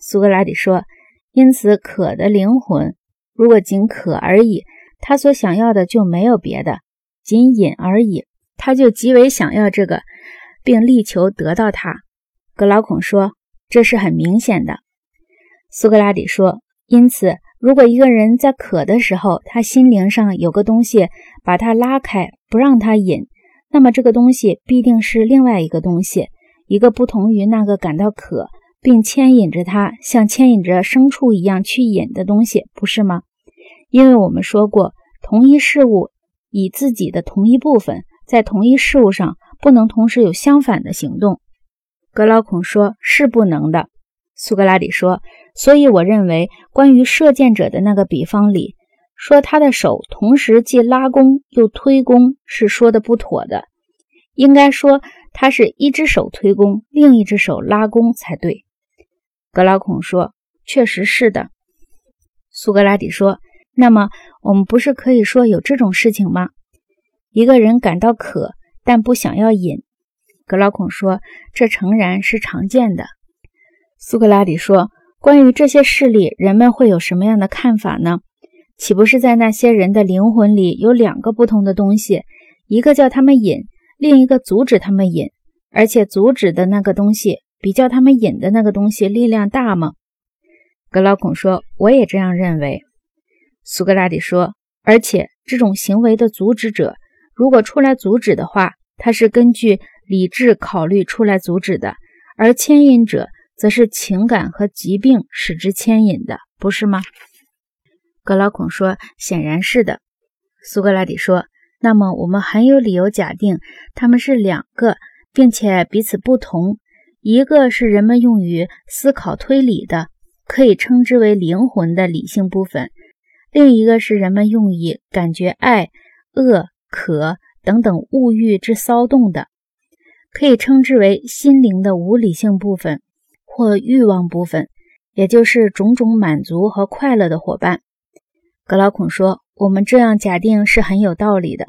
苏格拉底说：“因此，渴的灵魂，如果仅渴而已，他所想要的就没有别的，仅饮而已，他就极为想要这个，并力求得到它。”格劳孔说：“这是很明显的。”苏格拉底说：“因此，如果一个人在渴的时候，他心灵上有个东西把他拉开，不让他饮，那么这个东西必定是另外一个东西，一个不同于那个感到渴。”并牵引着它，像牵引着牲畜一样去引的东西，不是吗？因为我们说过，同一事物以自己的同一部分，在同一事物上不能同时有相反的行动。格劳孔说：“是不能的。”苏格拉底说：“所以我认为，关于射箭者的那个比方里，说他的手同时既拉弓又推弓，是说的不妥的。应该说他是一只手推弓，另一只手拉弓才对。”格劳孔说：“确实是的。”苏格拉底说：“那么我们不是可以说有这种事情吗？一个人感到渴，但不想要饮。”格劳孔说：“这诚然是常见的。”苏格拉底说：“关于这些事例，人们会有什么样的看法呢？岂不是在那些人的灵魂里有两个不同的东西，一个叫他们饮，另一个阻止他们饮，而且阻止的那个东西？”比较他们引的那个东西力量大吗？格老孔说：“我也这样认为。”苏格拉底说：“而且这种行为的阻止者，如果出来阻止的话，他是根据理智考虑出来阻止的；而牵引者则是情感和疾病使之牵引的，不是吗？”格老孔说：“显然是的。”苏格拉底说：“那么我们很有理由假定他们是两个，并且彼此不同。”一个是人们用于思考推理的，可以称之为灵魂的理性部分；另一个是人们用以感觉爱、恶、渴等等物欲之骚动的，可以称之为心灵的无理性部分或欲望部分，也就是种种满足和快乐的伙伴。格老孔说：“我们这样假定是很有道理的。”